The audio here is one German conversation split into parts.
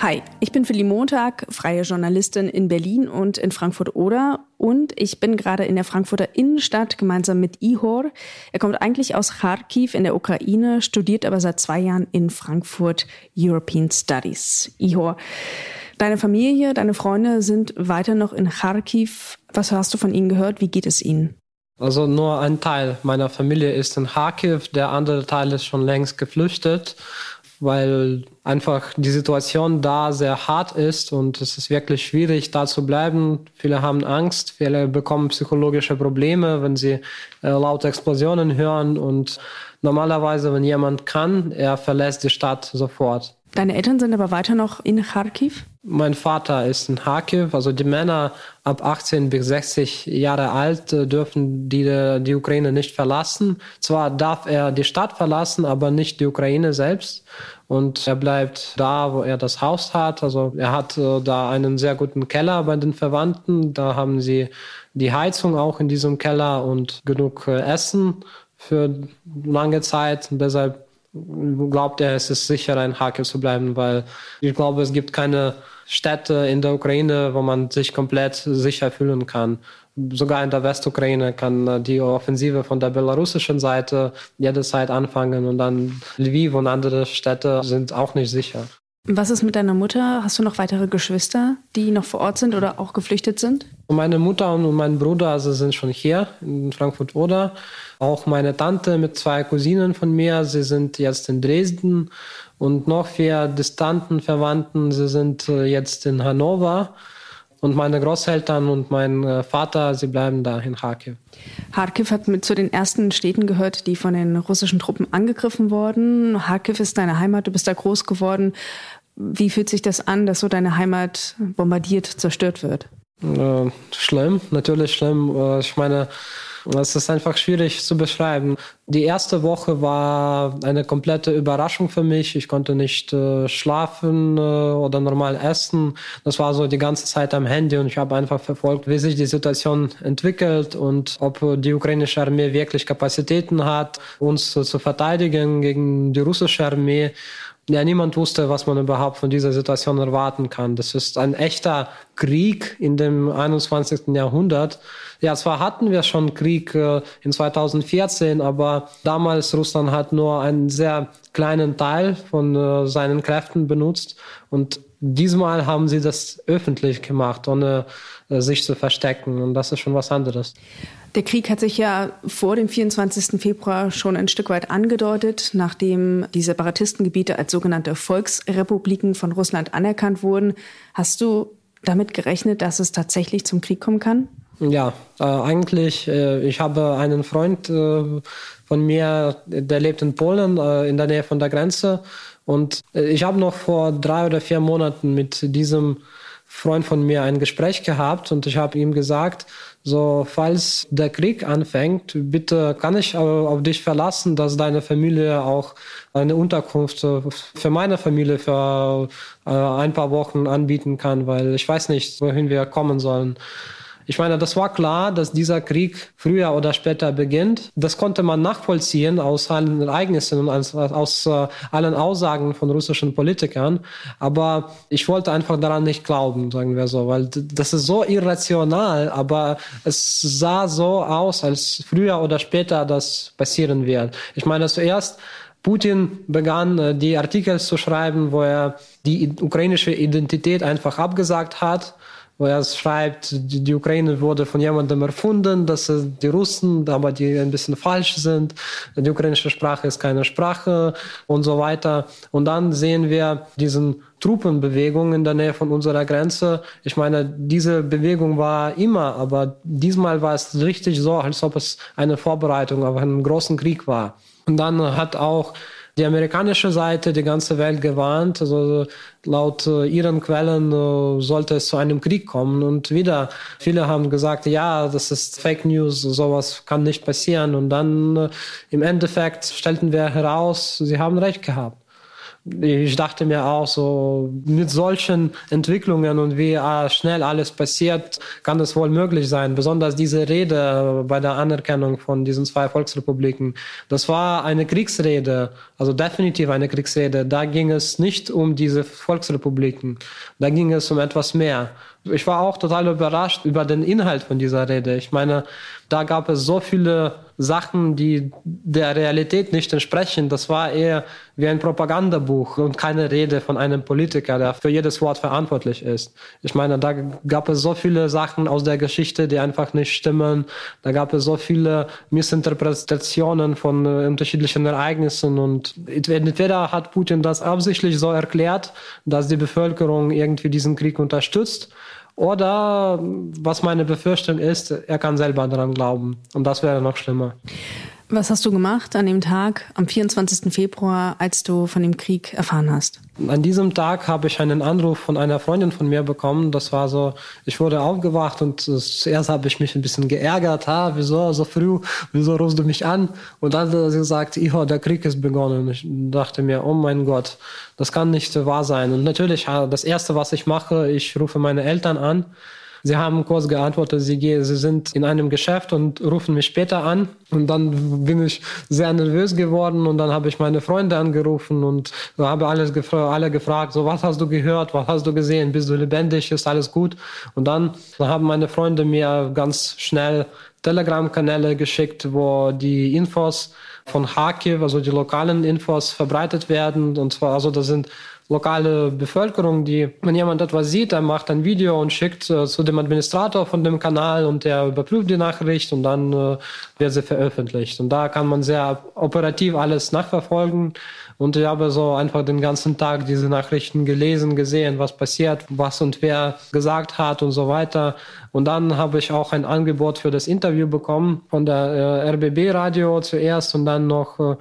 Hi, ich bin Philly Montag, freie Journalistin in Berlin und in Frankfurt-Oder und ich bin gerade in der Frankfurter Innenstadt gemeinsam mit Ihor. Er kommt eigentlich aus Kharkiv in der Ukraine, studiert aber seit zwei Jahren in Frankfurt European Studies. Ihor, deine Familie, deine Freunde sind weiter noch in Kharkiv. Was hast du von ihnen gehört? Wie geht es ihnen? Also nur ein Teil meiner Familie ist in Kharkiv, der andere Teil ist schon längst geflüchtet weil einfach die Situation da sehr hart ist und es ist wirklich schwierig, da zu bleiben. Viele haben Angst, viele bekommen psychologische Probleme, wenn sie äh, laute Explosionen hören und normalerweise, wenn jemand kann, er verlässt die Stadt sofort. Deine Eltern sind aber weiter noch in Kharkiv? Mein Vater ist in Kharkiv. Also die Männer ab 18 bis 60 Jahre alt äh, dürfen die, die Ukraine nicht verlassen. Zwar darf er die Stadt verlassen, aber nicht die Ukraine selbst. Und er bleibt da, wo er das Haus hat. Also er hat äh, da einen sehr guten Keller bei den Verwandten. Da haben sie die Heizung auch in diesem Keller und genug äh, Essen für lange Zeit. Und deshalb glaubt er, es ist sicher, in Kharkiv zu bleiben, weil ich glaube, es gibt keine Städte in der Ukraine, wo man sich komplett sicher fühlen kann. Sogar in der Westukraine kann die Offensive von der belarussischen Seite jederzeit anfangen und dann Lviv und andere Städte sind auch nicht sicher. Was ist mit deiner Mutter? Hast du noch weitere Geschwister, die noch vor Ort sind oder auch geflüchtet sind? Meine Mutter und mein Bruder also sind schon hier in Frankfurt-Oder. Auch meine Tante mit zwei Cousinen von mir, sie sind jetzt in Dresden. Und noch vier distanten Verwandten, sie sind äh, jetzt in Hannover. Und meine Großeltern und mein äh, Vater, sie bleiben da in Kharkiv. Kharkiv hat mit zu den ersten Städten gehört, die von den russischen Truppen angegriffen wurden. Kharkiv ist deine Heimat, du bist da groß geworden. Wie fühlt sich das an, dass so deine Heimat bombardiert, zerstört wird? Schlimm, natürlich schlimm. Äh, ich meine, es ist einfach schwierig zu beschreiben. Die erste Woche war eine komplette Überraschung für mich. Ich konnte nicht äh, schlafen äh, oder normal essen. Das war so die ganze Zeit am Handy und ich habe einfach verfolgt, wie sich die Situation entwickelt und ob die ukrainische Armee wirklich Kapazitäten hat, uns zu verteidigen gegen die russische Armee ja, niemand wusste, was man überhaupt von dieser Situation erwarten kann. Das ist ein echter Krieg in dem 21. Jahrhundert. Ja, zwar hatten wir schon Krieg äh, in 2014, aber damals Russland hat nur einen sehr kleinen Teil von äh, seinen Kräften benutzt und diesmal haben sie das öffentlich gemacht, ohne äh, sich zu verstecken und das ist schon was anderes. Der Krieg hat sich ja vor dem 24. Februar schon ein Stück weit angedeutet, nachdem die Separatistengebiete als sogenannte Volksrepubliken von Russland anerkannt wurden. Hast du damit gerechnet, dass es tatsächlich zum Krieg kommen kann? Ja, äh, eigentlich, äh, ich habe einen Freund äh, von mir, der lebt in Polen, äh, in der Nähe von der Grenze. Und äh, ich habe noch vor drei oder vier Monaten mit diesem Freund von mir ein Gespräch gehabt und ich habe ihm gesagt, so, falls der Krieg anfängt, bitte kann ich auf dich verlassen, dass deine Familie auch eine Unterkunft für meine Familie für äh, ein paar Wochen anbieten kann, weil ich weiß nicht, wohin wir kommen sollen. Ich meine, das war klar, dass dieser Krieg früher oder später beginnt. Das konnte man nachvollziehen aus allen Ereignissen und aus, aus uh, allen Aussagen von russischen Politikern. Aber ich wollte einfach daran nicht glauben, sagen wir so, weil das ist so irrational, aber es sah so aus, als früher oder später das passieren wird. Ich meine, zuerst Putin begann, äh, die Artikel zu schreiben, wo er die ukrainische Identität einfach abgesagt hat wo er schreibt, die, die, Ukraine wurde von jemandem erfunden, das sind die Russen, aber die ein bisschen falsch sind. Die ukrainische Sprache ist keine Sprache und so weiter. Und dann sehen wir diesen Truppenbewegung in der Nähe von unserer Grenze. Ich meine, diese Bewegung war immer, aber diesmal war es richtig so, als ob es eine Vorbereitung auf einen großen Krieg war. Und dann hat auch die amerikanische Seite die ganze Welt gewarnt. Also laut äh, ihren Quellen äh, sollte es zu einem Krieg kommen. Und wieder, viele haben gesagt, ja, das ist Fake News, sowas kann nicht passieren. Und dann äh, im Endeffekt stellten wir heraus, sie haben recht gehabt ich dachte mir auch so, mit solchen Entwicklungen und wie ah, schnell alles passiert, kann es wohl möglich sein. Besonders diese Rede bei der Anerkennung von diesen zwei Volksrepubliken. Das war eine Kriegsrede, also definitiv eine Kriegsrede. Da ging es nicht um diese Volksrepubliken. Da ging es um etwas mehr. Ich war auch total überrascht über den Inhalt von dieser Rede. Ich meine, da gab es so viele Sachen, die der Realität nicht entsprechen. Das war eher wie ein Propagandabuch und keine Rede von einem Politiker, der für jedes Wort verantwortlich ist. Ich meine, da gab es so viele Sachen aus der Geschichte, die einfach nicht stimmen. Da gab es so viele Missinterpretationen von äh, unterschiedlichen Ereignissen und entweder hat Putin das absichtlich so erklärt, dass die Bevölkerung irgendwie diesen Krieg unterstützt oder was meine Befürchtung ist, er kann selber daran glauben. Und das wäre noch schlimmer. Was hast du gemacht an dem Tag, am 24. Februar, als du von dem Krieg erfahren hast? An diesem Tag habe ich einen Anruf von einer Freundin von mir bekommen. Das war so, ich wurde aufgewacht und zuerst habe ich mich ein bisschen geärgert. Ha, wieso so früh? Wieso rufst du mich an? Und dann hat sie gesagt, Iho, der Krieg ist begonnen. Ich dachte mir, oh mein Gott, das kann nicht wahr sein. Und natürlich, das erste, was ich mache, ich rufe meine Eltern an Sie haben kurz geantwortet, sie, sie sind in einem Geschäft und rufen mich später an. Und dann bin ich sehr nervös geworden und dann habe ich meine Freunde angerufen und habe alles gefra alle gefragt, so was hast du gehört, was hast du gesehen, bist du lebendig, ist alles gut? Und dann haben meine Freunde mir ganz schnell Telegram-Kanäle geschickt, wo die Infos von Kharkiv, also die lokalen Infos verbreitet werden. Und zwar, also das sind lokale Bevölkerung, die, wenn jemand etwas sieht, der macht ein Video und schickt äh, zu dem Administrator von dem Kanal und der überprüft die Nachricht und dann äh, wird sie veröffentlicht. Und da kann man sehr operativ alles nachverfolgen. Und ich habe so einfach den ganzen Tag diese Nachrichten gelesen, gesehen, was passiert, was und wer gesagt hat und so weiter. Und dann habe ich auch ein Angebot für das Interview bekommen von der äh, RBB Radio zuerst und dann noch äh,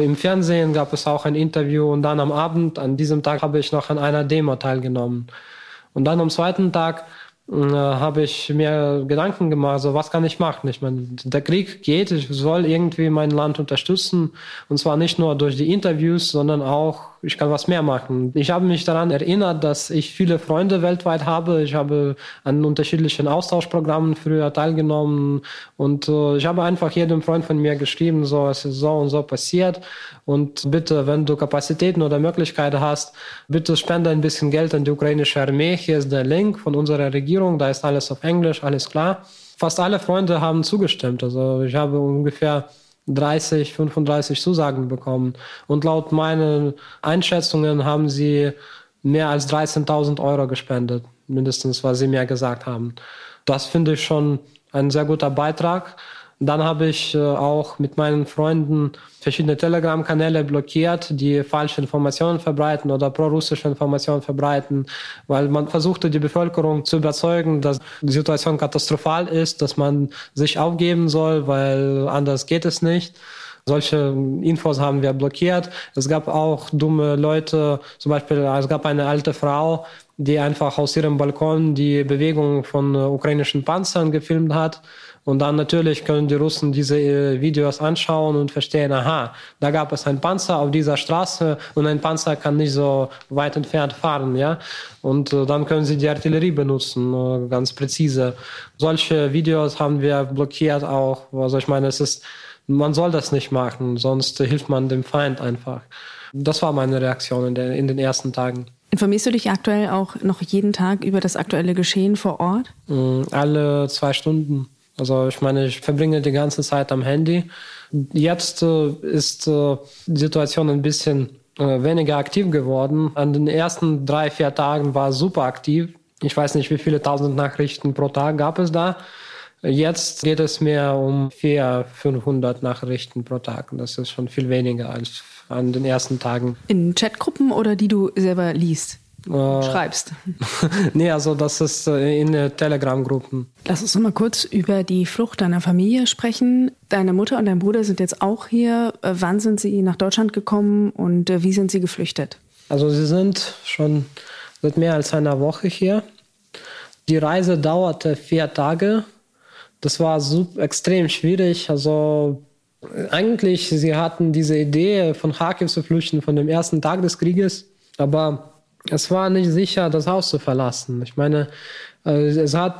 im Fernsehen gab es auch ein Interview und dann am Abend, an diesem Tag, habe ich noch an einer Demo teilgenommen. Und dann am zweiten Tag äh, habe ich mir Gedanken gemacht, so was kann ich machen? Ich meine, der Krieg geht, ich soll irgendwie mein Land unterstützen und zwar nicht nur durch die Interviews, sondern auch ich kann was mehr machen. Ich habe mich daran erinnert, dass ich viele Freunde weltweit habe. Ich habe an unterschiedlichen Austauschprogrammen früher teilgenommen und äh, ich habe einfach jedem Freund von mir geschrieben, so es ist so und so passiert und bitte, wenn du Kapazitäten oder Möglichkeiten hast, bitte spende ein bisschen Geld an die ukrainische Armee. Hier ist der Link von unserer Regierung, da ist alles auf Englisch, alles klar. Fast alle Freunde haben zugestimmt. Also ich habe ungefähr 30, 35 Zusagen bekommen. Und laut meinen Einschätzungen haben sie mehr als 13.000 Euro gespendet, mindestens, was sie mir gesagt haben. Das finde ich schon ein sehr guter Beitrag. Dann habe ich äh, auch mit meinen Freunden verschiedene Telegram-Kanäle blockiert, die falsche Informationen verbreiten oder pro-russische Informationen verbreiten, weil man versuchte, die Bevölkerung zu überzeugen, dass die Situation katastrophal ist, dass man sich aufgeben soll, weil anders geht es nicht. Solche Infos haben wir blockiert. Es gab auch dumme Leute, zum Beispiel, es gab eine alte Frau, die einfach aus ihrem Balkon die Bewegung von ukrainischen Panzern gefilmt hat und dann natürlich können die Russen diese äh, Videos anschauen und verstehen, aha, da gab es einen Panzer auf dieser Straße und ein Panzer kann nicht so weit entfernt fahren, ja. Und äh, dann können sie die Artillerie benutzen, äh, ganz präzise. Solche Videos haben wir blockiert auch. Also ich meine, es ist, man soll das nicht machen, sonst hilft man dem Feind einfach. Das war meine Reaktion in den ersten Tagen. Informierst du dich aktuell auch noch jeden Tag über das aktuelle Geschehen vor Ort? Mm, alle zwei Stunden. Also ich meine, ich verbringe die ganze Zeit am Handy. Jetzt äh, ist äh, die Situation ein bisschen äh, weniger aktiv geworden. An den ersten drei, vier Tagen war super aktiv. Ich weiß nicht, wie viele tausend Nachrichten pro Tag gab es da. Jetzt geht es mehr um 400, 500 Nachrichten pro Tag. Das ist schon viel weniger als an den ersten Tagen. In Chatgruppen oder die du selber liest? Äh, schreibst. nee, also das ist äh, in Telegram-Gruppen. Lass uns noch mal kurz über die Flucht deiner Familie sprechen. Deine Mutter und dein Bruder sind jetzt auch hier. Äh, wann sind sie nach Deutschland gekommen und wie sind sie geflüchtet? Also sie sind schon seit mehr als einer Woche hier. Die Reise dauerte vier Tage. Das war super, extrem schwierig. Also eigentlich, sie hatten diese Idee, von Kharkiv zu flüchten, von dem ersten Tag des Krieges. Aber es war nicht sicher, das Haus zu verlassen. Ich meine, äh, es hat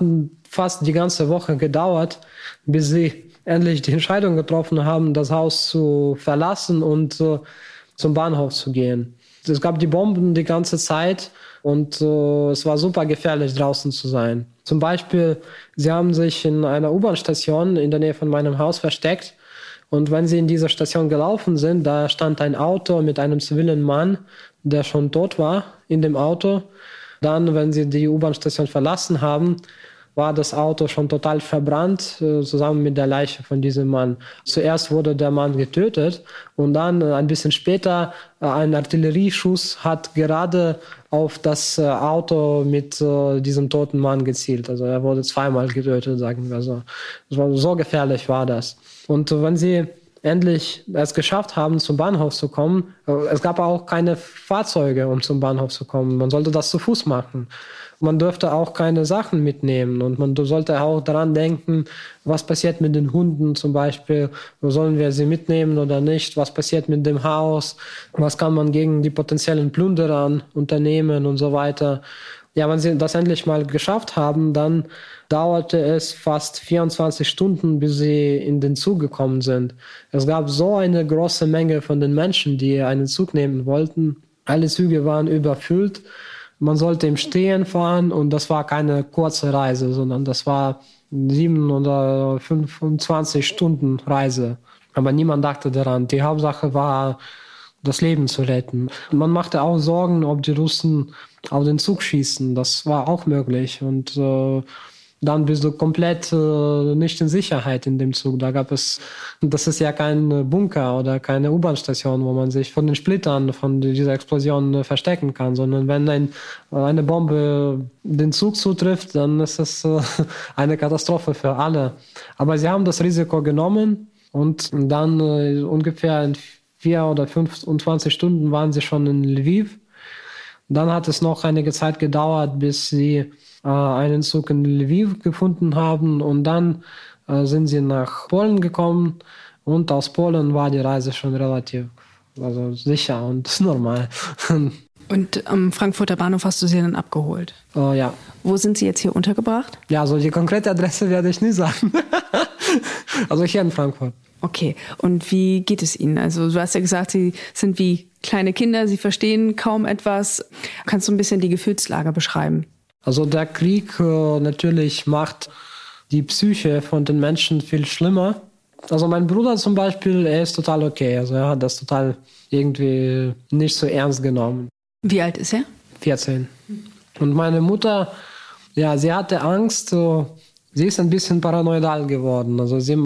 fast die ganze Woche gedauert, bis sie endlich die Entscheidung getroffen haben, das Haus zu verlassen und äh, zum Bahnhof zu gehen. Es gab die Bomben die ganze Zeit und äh, es war super gefährlich, draußen zu sein. Zum Beispiel, sie haben sich in einer U-Bahn-Station in der Nähe von meinem Haus versteckt und wenn sie in dieser Station gelaufen sind, da stand ein Auto mit einem zivilen Mann, der schon tot war in dem Auto. Dann, wenn sie die U-Bahn-Station verlassen haben, war das Auto schon total verbrannt, äh, zusammen mit der Leiche von diesem Mann. Zuerst wurde der Mann getötet und dann äh, ein bisschen später äh, ein Artillerieschuss hat gerade auf das Auto mit diesem toten Mann gezielt. Also er wurde zweimal getötet, sagen wir so. So gefährlich war das. Und wenn sie endlich es geschafft haben, zum Bahnhof zu kommen. Es gab auch keine Fahrzeuge, um zum Bahnhof zu kommen. Man sollte das zu Fuß machen. Man dürfte auch keine Sachen mitnehmen und man sollte auch daran denken, was passiert mit den Hunden zum Beispiel, sollen wir sie mitnehmen oder nicht, was passiert mit dem Haus, was kann man gegen die potenziellen Plünderer unternehmen und so weiter. Ja, wenn sie das endlich mal geschafft haben, dann dauerte es fast 24 Stunden, bis sie in den Zug gekommen sind. Es gab so eine große Menge von den Menschen, die einen Zug nehmen wollten. Alle Züge waren überfüllt. Man sollte im Stehen fahren und das war keine kurze Reise, sondern das war sieben oder 25 Stunden Reise. Aber niemand dachte daran. Die Hauptsache war, das Leben zu retten. Man machte auch Sorgen, ob die Russen auf den Zug schießen. Das war auch möglich. Und äh, dann bist du komplett äh, nicht in Sicherheit in dem Zug. Da gab es, das ist ja kein Bunker oder keine U-Bahn-Station, wo man sich von den Splittern von dieser Explosion äh, verstecken kann, sondern wenn ein, eine Bombe den Zug zutrifft, dann ist es äh, eine Katastrophe für alle. Aber sie haben das Risiko genommen und dann äh, ungefähr in vier oder 25 Stunden waren sie schon in Lviv. Dann hat es noch einige Zeit gedauert, bis sie äh, einen Zug in Lviv gefunden haben und dann äh, sind sie nach Polen gekommen und aus Polen war die Reise schon relativ also sicher und normal. Und am Frankfurter Bahnhof hast du sie dann abgeholt? Uh, ja. Wo sind sie jetzt hier untergebracht? Ja, also die konkrete Adresse werde ich nie sagen. also hier in Frankfurt. Okay, und wie geht es Ihnen? Also du hast ja gesagt, Sie sind wie kleine Kinder, Sie verstehen kaum etwas. Kannst du ein bisschen die Gefühlslage beschreiben? Also der Krieg äh, natürlich macht die Psyche von den Menschen viel schlimmer. Also mein Bruder zum Beispiel, er ist total okay. Also er hat das total irgendwie nicht so ernst genommen. Wie alt ist er? 14. Und meine Mutter, ja, sie hatte Angst. So, sie ist ein bisschen paranoidal geworden. Also sie,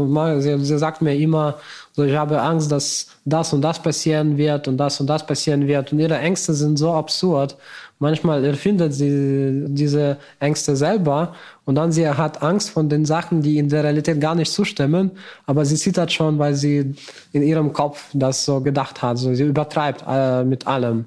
sie, sagt mir immer, so, ich habe Angst, dass das und das passieren wird und das und das passieren wird. Und ihre Ängste sind so absurd. Manchmal erfindet sie diese Ängste selber und dann sie hat Angst von den Sachen, die in der Realität gar nicht zustimmen, aber sie zittert schon, weil sie in ihrem Kopf das so gedacht hat. So, sie übertreibt äh, mit allem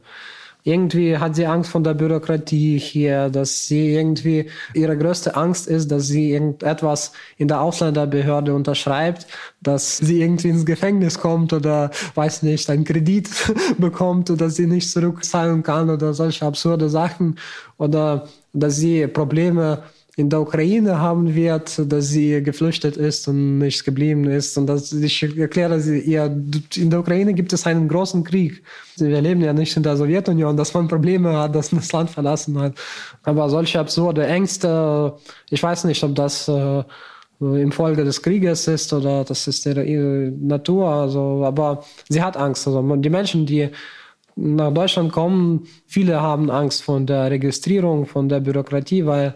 irgendwie hat sie Angst von der Bürokratie hier, dass sie irgendwie, ihre größte Angst ist, dass sie irgendetwas in der Ausländerbehörde unterschreibt, dass sie irgendwie ins Gefängnis kommt oder, weiß nicht, einen Kredit bekommt oder sie nicht zurückzahlen kann oder solche absurde Sachen. Oder dass sie Probleme in der Ukraine haben wird, dass sie geflüchtet ist und nicht geblieben ist. Und dass ich erkläre sie ihr, in der Ukraine gibt es einen großen Krieg. Wir leben ja nicht in der Sowjetunion, dass man Probleme hat, dass man das Land verlassen hat. Aber solche absurde Ängste, ich weiß nicht, ob das äh, im Folge des Krieges ist oder das ist ihre, ihre Natur. Also, aber sie hat Angst. Also die Menschen, die nach Deutschland kommen, viele haben Angst von der Registrierung, von der Bürokratie, weil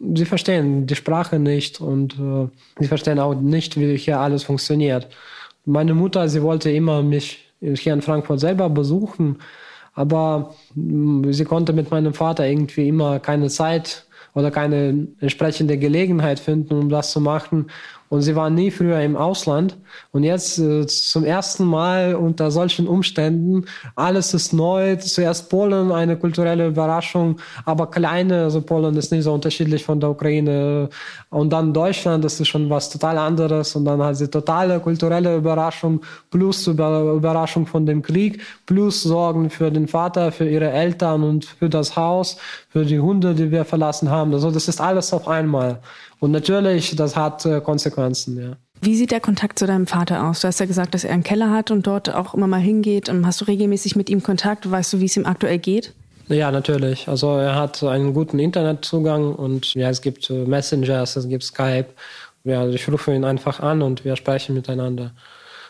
sie verstehen die Sprache nicht und äh, sie verstehen auch nicht, wie hier alles funktioniert. Meine Mutter, sie wollte immer mich hier in Frankfurt selber besuchen, aber mm, sie konnte mit meinem Vater irgendwie immer keine Zeit oder keine entsprechende Gelegenheit finden, um das zu machen. Und sie waren nie früher im Ausland. Und jetzt äh, zum ersten Mal unter solchen Umständen, alles ist neu. Zuerst Polen, eine kulturelle Überraschung, aber kleine. Also Polen ist nicht so unterschiedlich von der Ukraine. Und dann Deutschland, das ist schon was total anderes. Und dann hat sie totale kulturelle Überraschung plus Über Überraschung von dem Krieg plus Sorgen für den Vater, für ihre Eltern und für das Haus, für die Hunde, die wir verlassen haben. Also das ist alles auf einmal. Und natürlich, das hat äh, Konsequenzen, ja. Wie sieht der Kontakt zu deinem Vater aus? Du hast ja gesagt, dass er einen Keller hat und dort auch immer mal hingeht. Hast du regelmäßig mit ihm Kontakt? Weißt du, wie es ihm aktuell geht? Ja, natürlich. Also er hat einen guten Internetzugang und ja, es gibt äh, Messengers, es gibt Skype. Ja, also ich rufe ihn einfach an und wir sprechen miteinander.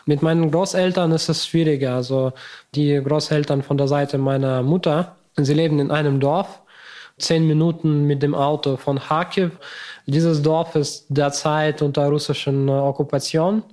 Mit meinen Großeltern ist es schwieriger. Also die Großeltern von der Seite meiner Mutter, sie leben in einem Dorf, zehn Minuten mit dem Auto von Kharkiv. Dieses Dorf ist derzeit unter russischer äh, Okkupation.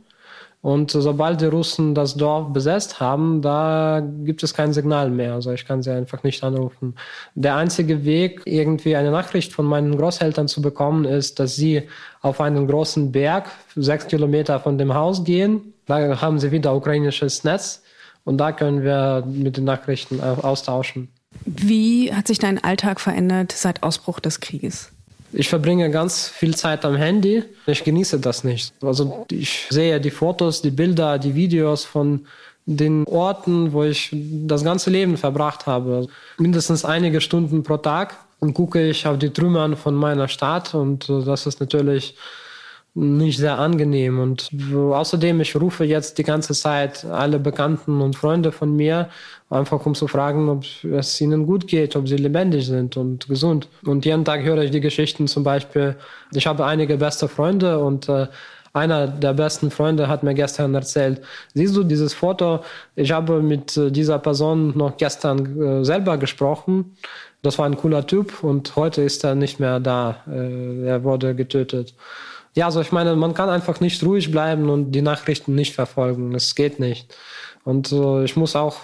Und sobald die Russen das Dorf besetzt haben, da gibt es kein Signal mehr. Also ich kann sie einfach nicht anrufen. Der einzige Weg, irgendwie eine Nachricht von meinen Großeltern zu bekommen, ist, dass sie auf einen großen Berg, sechs Kilometer von dem Haus gehen. Da haben sie wieder ukrainisches Netz und da können wir mit den Nachrichten austauschen. Wie hat sich dein Alltag verändert seit Ausbruch des Krieges? Ich verbringe ganz viel Zeit am Handy. Ich genieße das nicht. Also ich sehe die Fotos, die Bilder, die Videos von den Orten, wo ich das ganze Leben verbracht habe. Mindestens einige Stunden pro Tag. Und gucke ich auf die Trümmern von meiner Stadt und das ist natürlich nicht sehr angenehm. Und außerdem, ich rufe jetzt die ganze Zeit alle Bekannten und Freunde von mir, einfach um zu fragen, ob es ihnen gut geht, ob sie lebendig sind und gesund. Und jeden Tag höre ich die Geschichten zum Beispiel, ich habe einige beste Freunde und äh, einer der besten Freunde hat mir gestern erzählt, siehst du dieses Foto, ich habe mit äh, dieser Person noch gestern äh, selber gesprochen. Das war ein cooler Typ und heute ist er nicht mehr da. Äh, er wurde getötet. Ja, also ich meine, man kann einfach nicht ruhig bleiben und die Nachrichten nicht verfolgen. Es geht nicht. Und äh, ich muss auch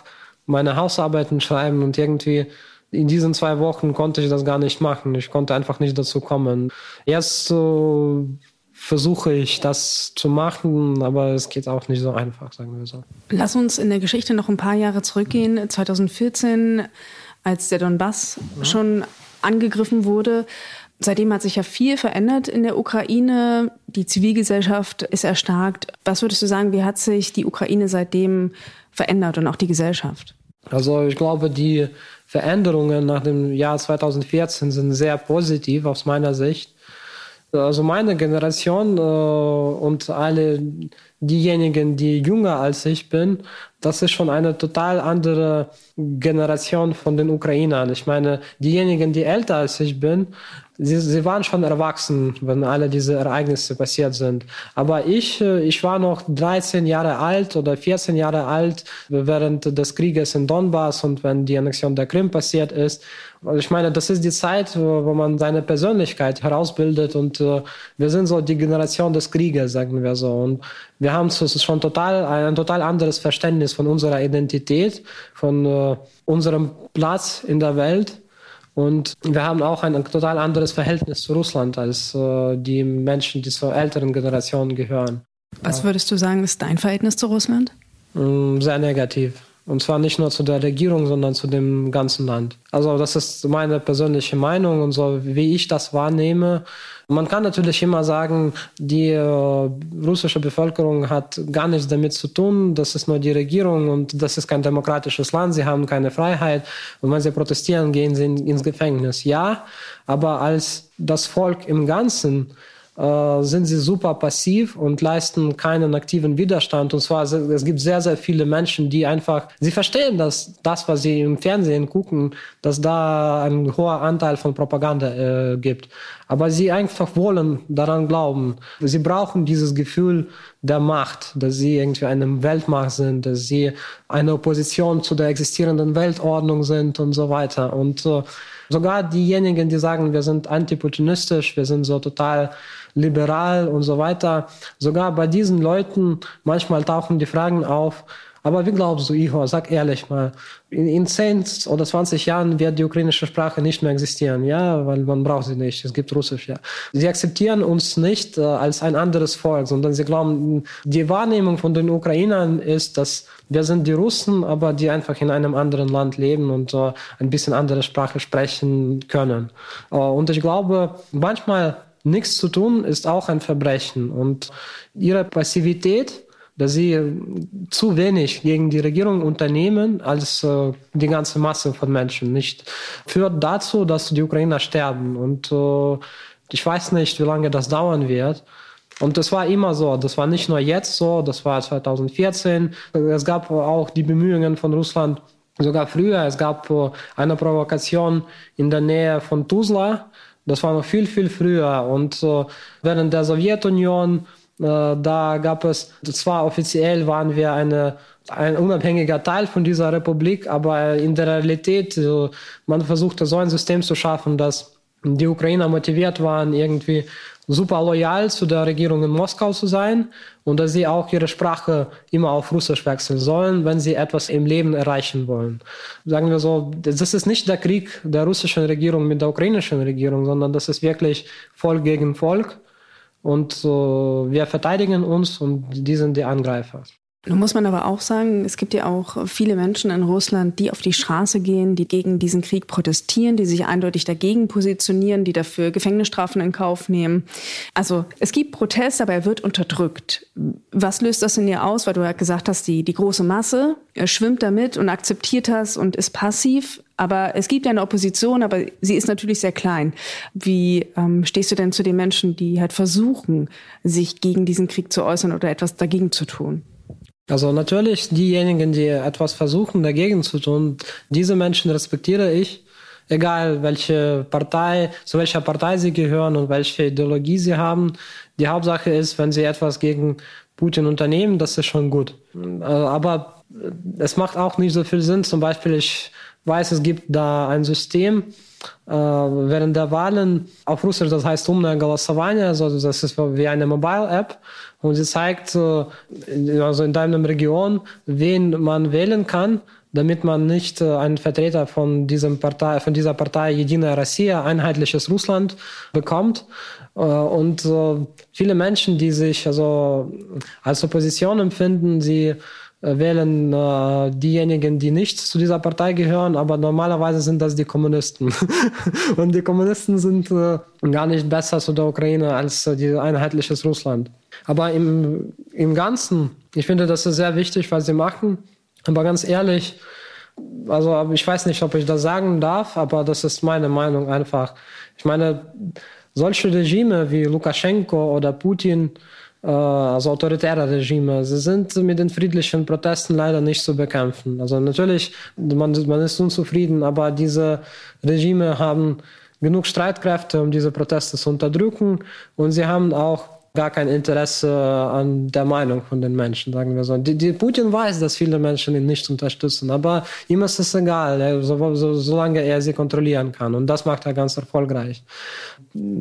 meine Hausarbeiten schreiben und irgendwie in diesen zwei Wochen konnte ich das gar nicht machen. Ich konnte einfach nicht dazu kommen. Jetzt äh, versuche ich das zu machen, aber es geht auch nicht so einfach, sagen wir so. Lass uns in der Geschichte noch ein paar Jahre zurückgehen. 2014, als der Donbass ja. schon angegriffen wurde, Seitdem hat sich ja viel verändert in der Ukraine. Die Zivilgesellschaft ist erstarkt. Was würdest du sagen, wie hat sich die Ukraine seitdem verändert und auch die Gesellschaft? Also ich glaube, die Veränderungen nach dem Jahr 2014 sind sehr positiv aus meiner Sicht. Also meine Generation äh, und alle diejenigen, die jünger als ich bin, das ist schon eine total andere Generation von den Ukrainern. Ich meine, diejenigen, die älter als ich bin, sie, sie waren schon erwachsen, wenn alle diese Ereignisse passiert sind. Aber ich, äh, ich war noch 13 Jahre alt oder 14 Jahre alt während des Krieges in Donbass und wenn die Annexion der Krim passiert ist. Also ich meine, das ist die Zeit, wo man seine Persönlichkeit herausbildet und äh, wir sind so die Generation des Krieges, sagen wir so. Und wir haben so, schon total, ein total anderes Verständnis von unserer Identität, von äh, unserem Platz in der Welt. Und wir haben auch ein total anderes Verhältnis zu Russland als äh, die Menschen, die zur älteren Generation gehören. Was würdest du sagen, ist dein Verhältnis zu Russland? Mm, sehr negativ. Und zwar nicht nur zu der Regierung, sondern zu dem ganzen Land. Also das ist meine persönliche Meinung und so, wie ich das wahrnehme. Man kann natürlich immer sagen, die äh, russische Bevölkerung hat gar nichts damit zu tun. Das ist nur die Regierung und das ist kein demokratisches Land. Sie haben keine Freiheit. Und wenn sie protestieren, gehen sie in, ins Gefängnis. Ja, aber als das Volk im Ganzen äh, sind sie super passiv und leisten keinen aktiven Widerstand. Und zwar, es gibt sehr, sehr viele Menschen, die einfach, sie verstehen, dass das, was sie im Fernsehen gucken, dass da ein hoher Anteil von Propaganda äh, gibt. Aber sie einfach wollen daran glauben. Sie brauchen dieses Gefühl der Macht, dass sie irgendwie eine Weltmacht sind, dass sie eine Opposition zu der existierenden Weltordnung sind und so weiter. Und äh, sogar diejenigen, die sagen, wir sind antiputinistisch, wir sind so total liberal und so weiter. Sogar bei diesen Leuten manchmal tauchen die Fragen auf, aber wie glaubst du, Ihor, sag ehrlich mal, in, in 10 oder 20 Jahren wird die ukrainische Sprache nicht mehr existieren, ja, weil man braucht sie nicht, es gibt Russisch, ja. Sie akzeptieren uns nicht äh, als ein anderes Volk, sondern sie glauben, die Wahrnehmung von den Ukrainern ist, dass wir sind die Russen, aber die einfach in einem anderen Land leben und äh, ein bisschen andere Sprache sprechen können. Äh, und ich glaube, manchmal nichts zu tun ist auch ein Verbrechen und ihre Passivität dass sie zu wenig gegen die Regierung unternehmen als äh, die ganze Masse von Menschen nicht führt dazu, dass die Ukrainer sterben und äh, ich weiß nicht, wie lange das dauern wird. Und das war immer so. Das war nicht nur jetzt so, das war 2014. Es gab auch die Bemühungen von Russland, sogar früher. Es gab äh, eine Provokation in der Nähe von Tuzla. Das war noch viel, viel früher. Und äh, während der Sowjetunion äh, da gab es, zwar offiziell waren wir eine, ein unabhängiger Teil von dieser Republik, aber in der Realität, man versuchte so ein System zu schaffen, dass die Ukrainer motiviert waren, irgendwie super loyal zu der Regierung in Moskau zu sein und dass sie auch ihre Sprache immer auf Russisch wechseln sollen, wenn sie etwas im Leben erreichen wollen. Sagen wir so, das ist nicht der Krieg der russischen Regierung mit der ukrainischen Regierung, sondern das ist wirklich Volk gegen Volk. Und äh, wir verteidigen uns und die sind die Angreifer. Nun muss man aber auch sagen, es gibt ja auch viele Menschen in Russland, die auf die Straße gehen, die gegen diesen Krieg protestieren, die sich eindeutig dagegen positionieren, die dafür Gefängnisstrafen in Kauf nehmen. Also es gibt Protest, aber er wird unterdrückt. Was löst das in dir aus? Weil du ja gesagt hast, die, die große Masse schwimmt damit und akzeptiert das und ist passiv. Aber es gibt ja eine Opposition, aber sie ist natürlich sehr klein. Wie ähm, stehst du denn zu den Menschen, die halt versuchen, sich gegen diesen Krieg zu äußern oder etwas dagegen zu tun? Also natürlich diejenigen, die etwas versuchen dagegen zu tun, diese Menschen respektiere ich, egal welche Partei, zu welcher Partei sie gehören und welche Ideologie sie haben. Die Hauptsache ist, wenn sie etwas gegen Putin unternehmen, das ist schon gut. Äh, aber es macht auch nicht so viel Sinn. Zum Beispiel, ich weiß, es gibt da ein System, äh, während der Wahlen auf Russisch, das heißt Umne Голосование, also das ist wie eine Mobile-App und sie zeigt äh, also in deiner Region, wen man wählen kann, damit man nicht äh, einen Vertreter von, diesem Partei, von dieser Partei Jedina Россия, einheitliches Russland, bekommt. Äh, und äh, viele Menschen, die sich also als Opposition empfinden, sie äh, wählen äh, diejenigen, die nicht zu dieser Partei gehören, aber normalerweise sind das die Kommunisten. und die Kommunisten sind äh, gar nicht besser zu der Ukraine als äh, die einheitliches Russland. Aber im, im Ganzen, ich finde, das ist sehr wichtig, was sie machen. Aber ganz ehrlich, also ich weiß nicht, ob ich das sagen darf, aber das ist meine Meinung einfach. Ich meine, solche Regime wie Lukaschenko oder Putin, äh, also autoritäre Regime, sie sind mit den friedlichen Protesten leider nicht zu bekämpfen. Also natürlich, man, man ist unzufrieden, aber diese Regime haben genug Streitkräfte, um diese Proteste zu unterdrücken und sie haben auch gar kein Interesse an der Meinung von den Menschen, sagen wir so. Die, die Putin weiß, dass viele Menschen ihn nicht unterstützen, aber ihm ist es egal, so, so, solange er sie kontrollieren kann. Und das macht er ganz erfolgreich.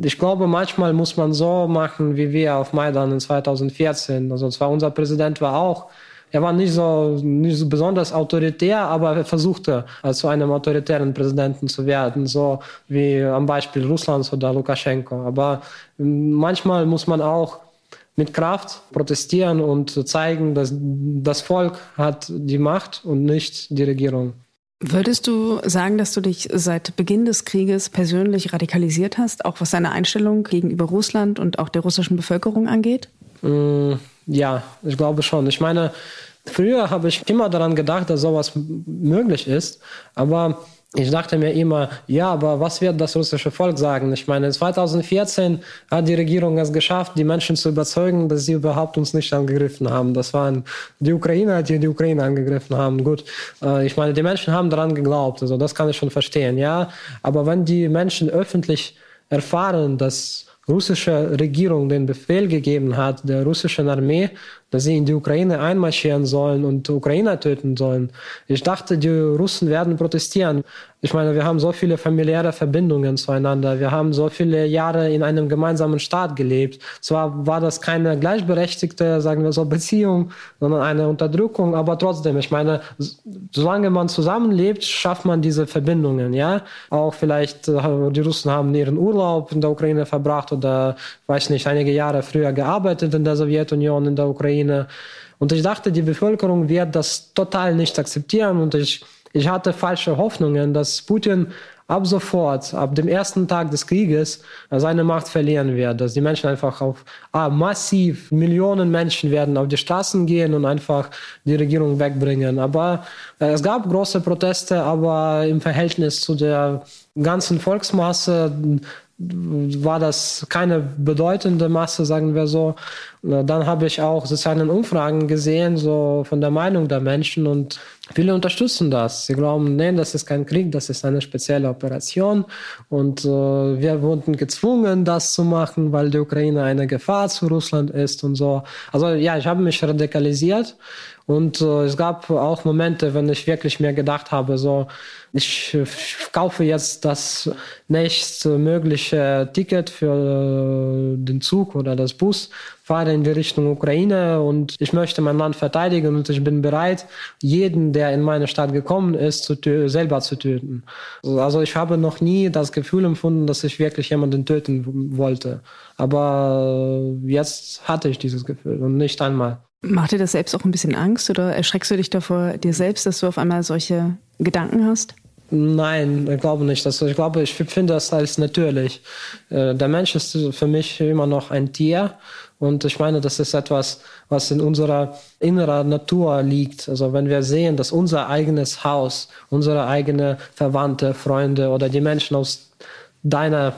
Ich glaube, manchmal muss man so machen, wie wir auf Maidan in 2014. Also zwar unser Präsident war auch er war nicht so, nicht so besonders autoritär, aber er versuchte zu einem autoritären Präsidenten zu werden, so wie am Beispiel Russlands oder Lukaschenko. Aber ähm, manchmal muss man auch mit Kraft protestieren und zeigen, dass das Volk hat die Macht und nicht die Regierung. Würdest du sagen, dass du dich seit Beginn des Krieges persönlich radikalisiert hast, auch was deine Einstellung gegenüber Russland und auch der russischen Bevölkerung angeht? Mm, ja, ich glaube schon. Ich meine, früher habe ich immer daran gedacht, dass sowas möglich ist, aber ich dachte mir immer, ja, aber was wird das russische Volk sagen? Ich meine, 2014 hat die Regierung es geschafft, die Menschen zu überzeugen, dass sie überhaupt uns nicht angegriffen haben. Das waren die Ukrainer, die die Ukraine angegriffen haben. Gut, äh, ich meine, die Menschen haben daran geglaubt, also das kann ich schon verstehen, ja. Aber wenn die Menschen öffentlich erfahren, dass russische Regierung den Befehl gegeben hat, der russischen Armee, dass sie in die Ukraine einmarschieren sollen und Ukrainer töten sollen. Ich dachte, die Russen werden protestieren. Ich meine, wir haben so viele familiäre Verbindungen zueinander. Wir haben so viele Jahre in einem gemeinsamen Staat gelebt. Zwar war das keine gleichberechtigte, sagen wir so, Beziehung, sondern eine Unterdrückung, aber trotzdem, ich meine, solange man zusammenlebt, schafft man diese Verbindungen, ja. Auch vielleicht, äh, die Russen haben ihren Urlaub in der Ukraine verbracht oder, weiß nicht, einige Jahre früher gearbeitet in der Sowjetunion, in der Ukraine. Und ich dachte, die Bevölkerung wird das total nicht akzeptieren und ich ich hatte falsche Hoffnungen, dass Putin ab sofort, ab dem ersten Tag des Krieges, seine Macht verlieren wird. Dass die Menschen einfach auf ah, massiv, Millionen Menschen werden auf die Straßen gehen und einfach die Regierung wegbringen. Aber äh, es gab große Proteste, aber im Verhältnis zu der ganzen Volksmasse war das keine bedeutende Masse, sagen wir so. Dann habe ich auch sozialen Umfragen gesehen, so von der Meinung der Menschen und viele unterstützen das. Sie glauben, nein, das ist kein Krieg, das ist eine spezielle Operation und äh, wir wurden gezwungen, das zu machen, weil die Ukraine eine Gefahr zu Russland ist und so. Also ja, ich habe mich radikalisiert und äh, es gab auch Momente, wenn ich wirklich mir gedacht habe, so, ich, ich kaufe jetzt das nächste mögliche Ticket für äh, den Zug oder das Bus, fahre in die Richtung Ukraine und ich möchte mein Land verteidigen und ich bin bereit, jeden, der in meine Stadt gekommen ist, zu selber zu töten. Also ich habe noch nie das Gefühl empfunden, dass ich wirklich jemanden töten wollte. Aber jetzt hatte ich dieses Gefühl und nicht einmal. Macht dir das selbst auch ein bisschen Angst oder erschreckst du dich davor dir selbst, dass du auf einmal solche Gedanken hast? Nein, ich glaube nicht. Also ich glaube, ich finde das als natürlich. Äh, der Mensch ist für mich immer noch ein Tier. Und ich meine, das ist etwas, was in unserer inneren Natur liegt. Also wenn wir sehen, dass unser eigenes Haus, unsere eigene Verwandte, Freunde oder die Menschen aus deiner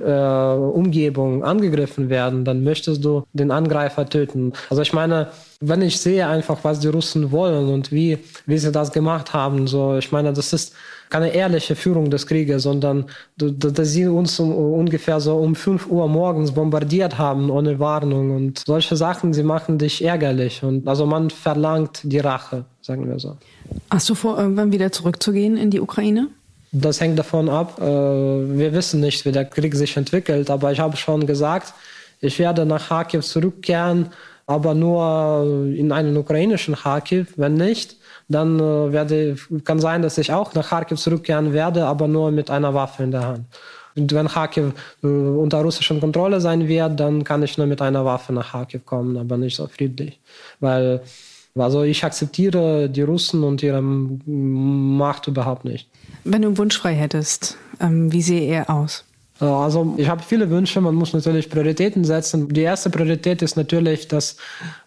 äh, Umgebung angegriffen werden, dann möchtest du den Angreifer töten. Also ich meine, wenn ich sehe einfach, was die Russen wollen und wie, wie sie das gemacht haben, so, ich meine, das ist keine ehrliche Führung des Krieges, sondern dass sie uns um, ungefähr so um 5 Uhr morgens bombardiert haben ohne Warnung und solche Sachen, sie machen dich ärgerlich und also man verlangt die Rache, sagen wir so. Hast du vor, irgendwann wieder zurückzugehen in die Ukraine? Das hängt davon ab. Äh, wir wissen nicht, wie der Krieg sich entwickelt, aber ich habe schon gesagt, ich werde nach Kharkiv zurückkehren, aber nur in einen ukrainischen Kharkiv. Wenn nicht, dann äh, werde, kann sein, dass ich auch nach Kharkiv zurückkehren werde, aber nur mit einer Waffe in der Hand. Und wenn Kharkiv äh, unter russischer Kontrolle sein wird, dann kann ich nur mit einer Waffe nach Kharkiv kommen, aber nicht so friedlich. Weil also ich akzeptiere die Russen und ihre Macht überhaupt nicht. Wenn du einen Wunsch frei hättest, ähm, wie sehe er aus? Äh, also ich habe viele Wünsche, man muss natürlich Prioritäten setzen. Die erste Priorität ist natürlich, dass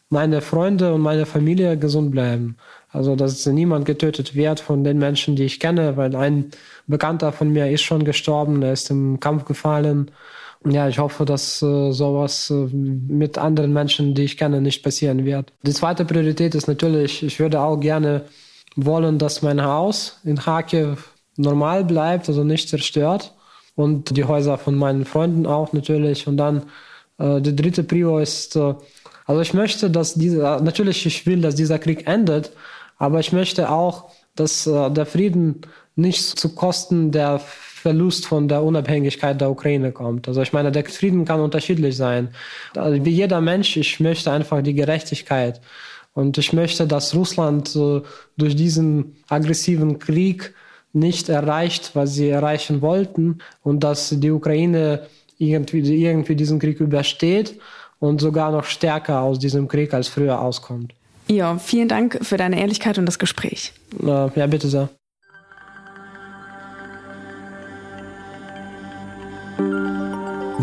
meine Freunde und meine Familie gesund bleiben. Also dass niemand getötet wird von den Menschen, die ich kenne, weil ein Bekannter von mir ist schon gestorben, er ist im Kampf gefallen. Ja, ich hoffe, dass äh, sowas äh, mit anderen Menschen, die ich kenne, nicht passieren wird. Die zweite Priorität ist natürlich, ich würde auch gerne wollen, dass mein Haus in Kharkiv normal bleibt, also nicht zerstört. Und die Häuser von meinen Freunden auch natürlich. Und dann äh, die dritte Prio ist, äh, also ich möchte, dass dieser, natürlich ich will, dass dieser Krieg endet, aber ich möchte auch, dass äh, der Frieden nicht zu Kosten der Verlust von der Unabhängigkeit der Ukraine kommt. Also ich meine, der Frieden kann unterschiedlich sein. Also wie jeder Mensch, ich möchte einfach die Gerechtigkeit. Und ich möchte, dass Russland äh, durch diesen aggressiven Krieg nicht erreicht, was sie erreichen wollten und dass die Ukraine irgendwie, irgendwie diesen Krieg übersteht und sogar noch stärker aus diesem Krieg als früher auskommt. Ja, vielen Dank für deine Ehrlichkeit und das Gespräch. Ja, bitte sehr.